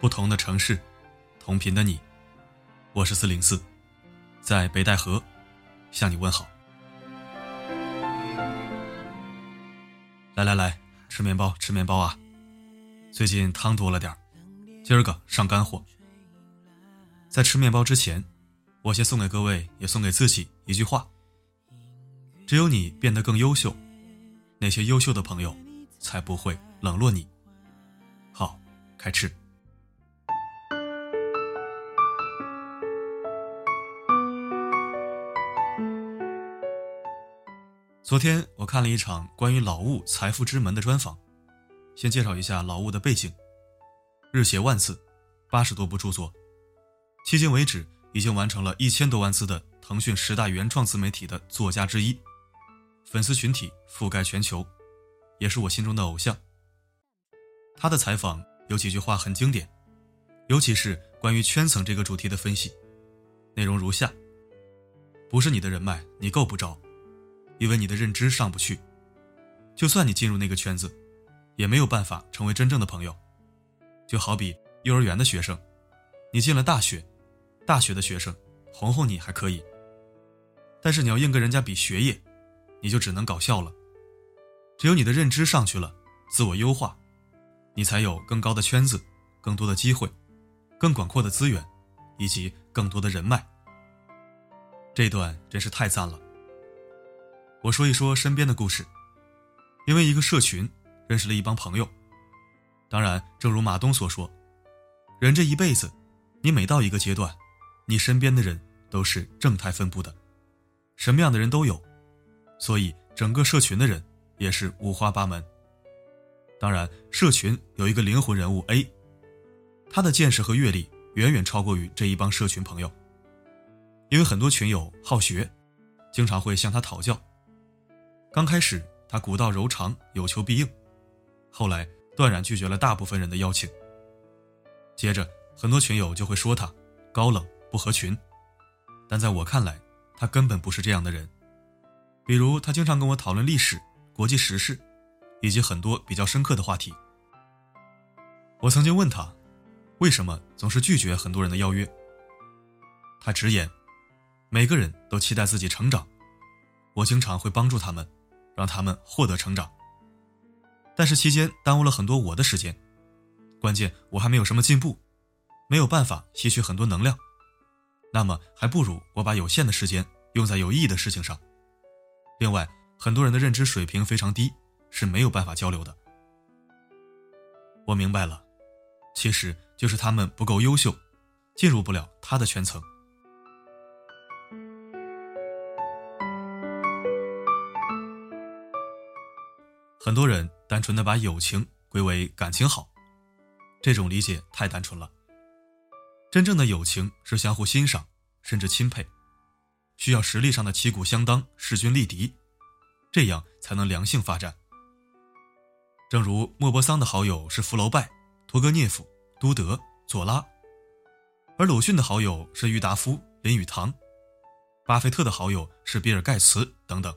不同的城市，同频的你，我是四零四，在北戴河向你问好。来来来，吃面包吃面包啊！最近汤多了点今儿个上干货。在吃面包之前，我先送给各位，也送给自己一句话：只有你变得更优秀，那些优秀的朋友才不会冷落你。好，开吃。昨天我看了一场关于老物财富之门的专访，先介绍一下老物的背景：日写万字，八十多部著作，迄今为止已经完成了一千多万字的腾讯十大原创自媒体的作家之一，粉丝群体覆盖全球，也是我心中的偶像。他的采访有几句话很经典，尤其是关于圈层这个主题的分析，内容如下：不是你的人脉，你够不着。因为你的认知上不去，就算你进入那个圈子，也没有办法成为真正的朋友。就好比幼儿园的学生，你进了大学，大学的学生哄哄你还可以，但是你要硬跟人家比学业，你就只能搞笑了。只有你的认知上去了，自我优化，你才有更高的圈子、更多的机会、更广阔的资源，以及更多的人脉。这段真是太赞了。我说一说身边的故事，因为一个社群认识了一帮朋友。当然，正如马东所说，人这一辈子，你每到一个阶段，你身边的人都是正态分布的，什么样的人都有，所以整个社群的人也是五花八门。当然，社群有一个灵魂人物 A，他的见识和阅历远远超过于这一帮社群朋友，因为很多群友好学，经常会向他讨教。刚开始，他古道柔肠，有求必应；后来断然拒绝了大部分人的邀请。接着，很多群友就会说他高冷不合群，但在我看来，他根本不是这样的人。比如，他经常跟我讨论历史、国际时事，以及很多比较深刻的话题。我曾经问他，为什么总是拒绝很多人的邀约？他直言，每个人都期待自己成长，我经常会帮助他们。让他们获得成长，但是期间耽误了很多我的时间，关键我还没有什么进步，没有办法吸取很多能量，那么还不如我把有限的时间用在有意义的事情上。另外，很多人的认知水平非常低，是没有办法交流的。我明白了，其实就是他们不够优秀，进入不了他的圈层。很多人单纯的把友情归为感情好，这种理解太单纯了。真正的友情是相互欣赏，甚至钦佩，需要实力上的旗鼓相当、势均力敌，这样才能良性发展。正如莫泊桑的好友是福楼拜、托格涅夫、都德、佐拉，而鲁迅的好友是郁达夫、林语堂，巴菲特的好友是比尔盖茨等等。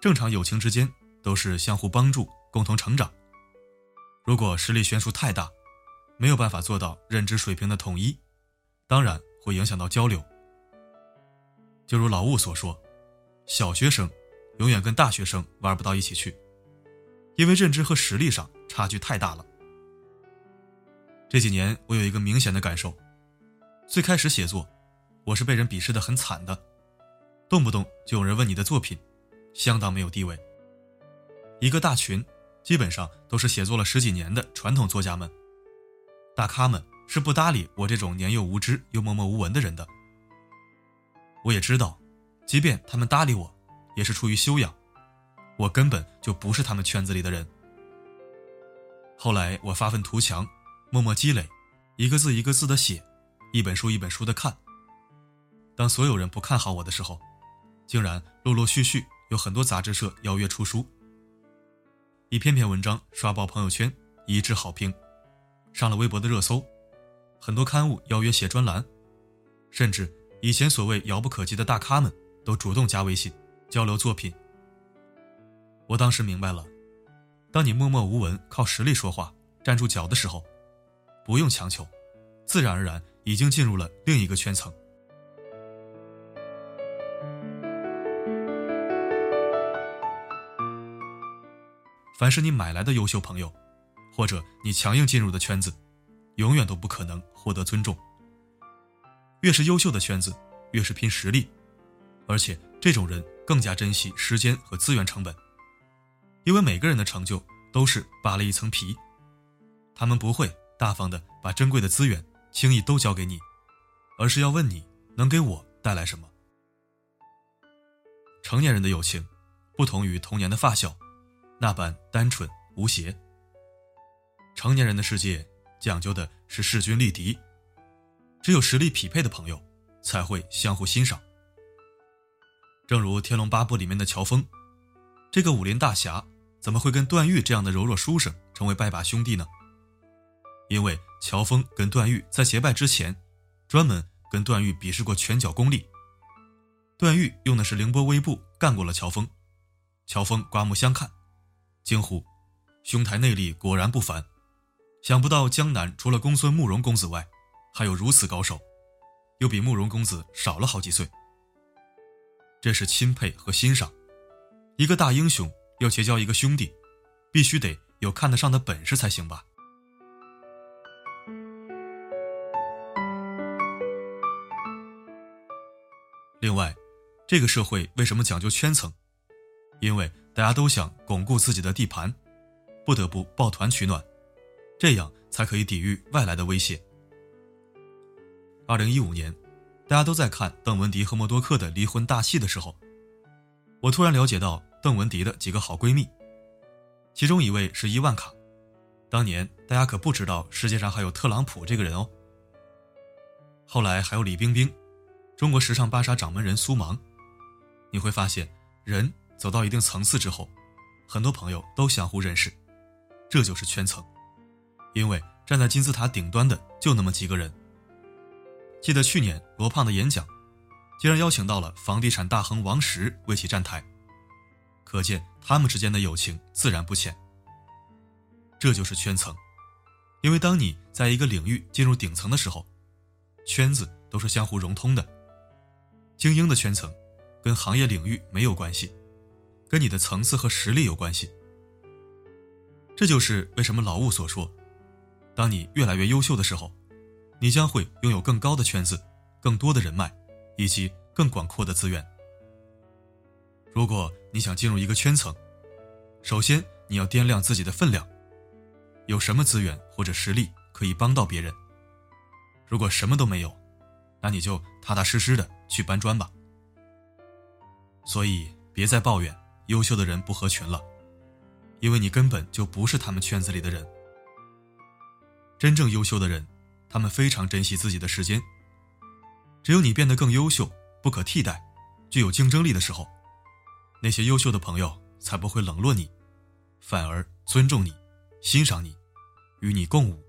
正常友情之间。都是相互帮助、共同成长。如果实力悬殊太大，没有办法做到认知水平的统一，当然会影响到交流。就如老物所说，小学生永远跟大学生玩不到一起去，因为认知和实力上差距太大了。这几年我有一个明显的感受：最开始写作，我是被人鄙视的很惨的，动不动就有人问你的作品，相当没有地位。一个大群，基本上都是写作了十几年的传统作家们。大咖们是不搭理我这种年幼无知又默默无闻的人的。我也知道，即便他们搭理我，也是出于修养，我根本就不是他们圈子里的人。后来我发愤图强，默默积累，一个字一个字的写，一本书一本书的看。当所有人不看好我的时候，竟然陆陆续续有很多杂志社邀约出书。一篇篇文章刷爆朋友圈，一致好评，上了微博的热搜，很多刊物邀约写专栏，甚至以前所谓遥不可及的大咖们都主动加微信交流作品。我当时明白了，当你默默无闻靠实力说话站住脚的时候，不用强求，自然而然已经进入了另一个圈层。凡是你买来的优秀朋友，或者你强硬进入的圈子，永远都不可能获得尊重。越是优秀的圈子，越是拼实力，而且这种人更加珍惜时间和资源成本，因为每个人的成就都是扒了一层皮，他们不会大方的把珍贵的资源轻易都交给你，而是要问你能给我带来什么。成年人的友情，不同于童年的发小。那般单纯无邪。成年人的世界讲究的是势均力敌，只有实力匹配的朋友才会相互欣赏。正如《天龙八部》里面的乔峰，这个武林大侠怎么会跟段誉这样的柔弱书生成为拜把兄弟呢？因为乔峰跟段誉在结拜之前，专门跟段誉比试过拳脚功力。段誉用的是凌波微步干过了乔峰，乔峰刮目相看。惊呼：“兄台内力果然不凡！想不到江南除了公孙慕容公子外，还有如此高手，又比慕容公子少了好几岁。这是钦佩和欣赏。一个大英雄要结交一个兄弟，必须得有看得上的本事才行吧？另外，这个社会为什么讲究圈层？因为。”大家都想巩固自己的地盘，不得不抱团取暖，这样才可以抵御外来的威胁。二零一五年，大家都在看邓文迪和默多克的离婚大戏的时候，我突然了解到邓文迪的几个好闺蜜，其中一位是伊万卡。当年大家可不知道世界上还有特朗普这个人哦。后来还有李冰冰，中国时尚芭莎掌门人苏芒，你会发现人。走到一定层次之后，很多朋友都相互认识，这就是圈层。因为站在金字塔顶端的就那么几个人。记得去年罗胖的演讲，竟然邀请到了房地产大亨王石为其站台，可见他们之间的友情自然不浅。这就是圈层，因为当你在一个领域进入顶层的时候，圈子都是相互融通的。精英的圈层，跟行业领域没有关系。跟你的层次和实力有关系，这就是为什么老物所说，当你越来越优秀的时候，你将会拥有更高的圈子、更多的人脉以及更广阔的资源。如果你想进入一个圈层，首先你要掂量自己的分量，有什么资源或者实力可以帮到别人。如果什么都没有，那你就踏踏实实的去搬砖吧。所以别再抱怨。优秀的人不合群了，因为你根本就不是他们圈子里的人。真正优秀的人，他们非常珍惜自己的时间。只有你变得更优秀、不可替代、具有竞争力的时候，那些优秀的朋友才不会冷落你，反而尊重你、欣赏你，与你共舞。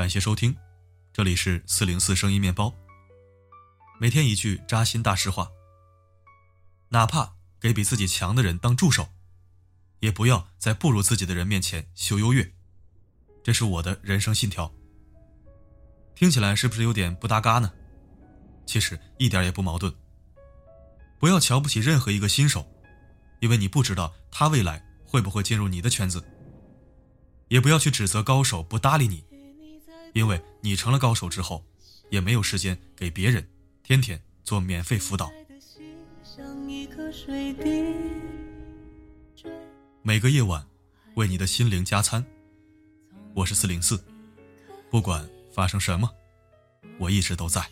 感谢收听，这里是四零四声音面包。每天一句扎心大实话，哪怕给比自己强的人当助手，也不要在不如自己的人面前秀优越。这是我的人生信条。听起来是不是有点不搭嘎呢？其实一点也不矛盾。不要瞧不起任何一个新手，因为你不知道他未来会不会进入你的圈子。也不要去指责高手不搭理你。因为你成了高手之后，也没有时间给别人天天做免费辅导。每个夜晚，为你的心灵加餐。我是四零四，不管发生什么，我一直都在。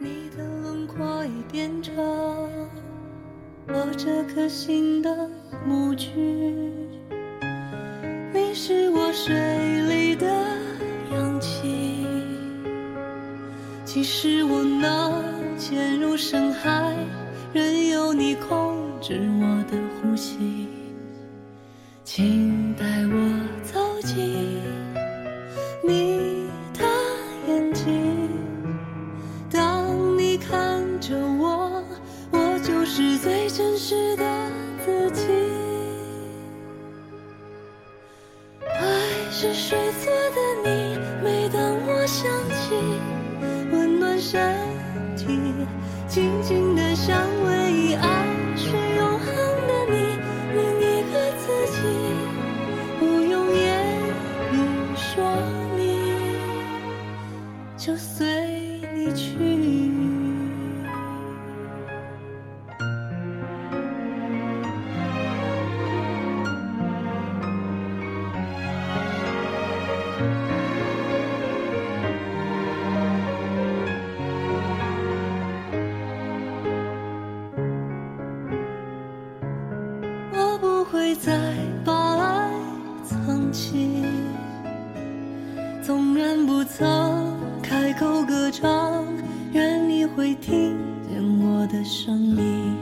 你的轮廓已变成我这颗心的模具。你是我水里的氧气，即使我能潜入深海，任由你控制我的呼吸，请带我走进你的眼睛。当你看着我，我就是最真实的是水做的你，会再把爱藏起，纵然不曾开口歌唱，愿你会听见我的声音。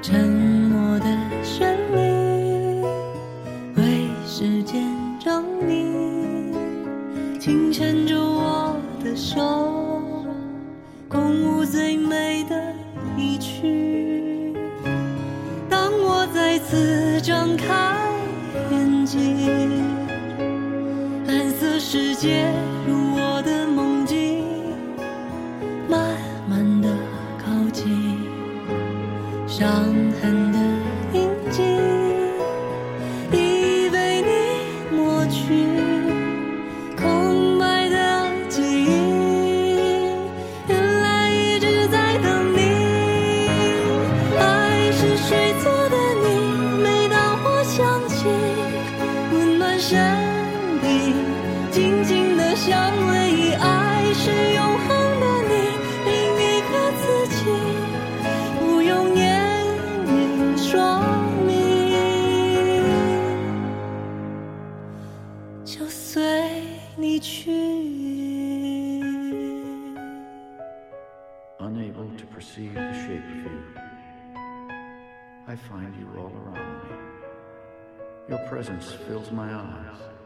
沉默的旋律，为时间证明，请牵着我的手，次张开眼睛，蓝色世界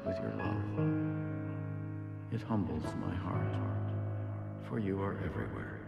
with your love. It humbles my heart, for you are everywhere.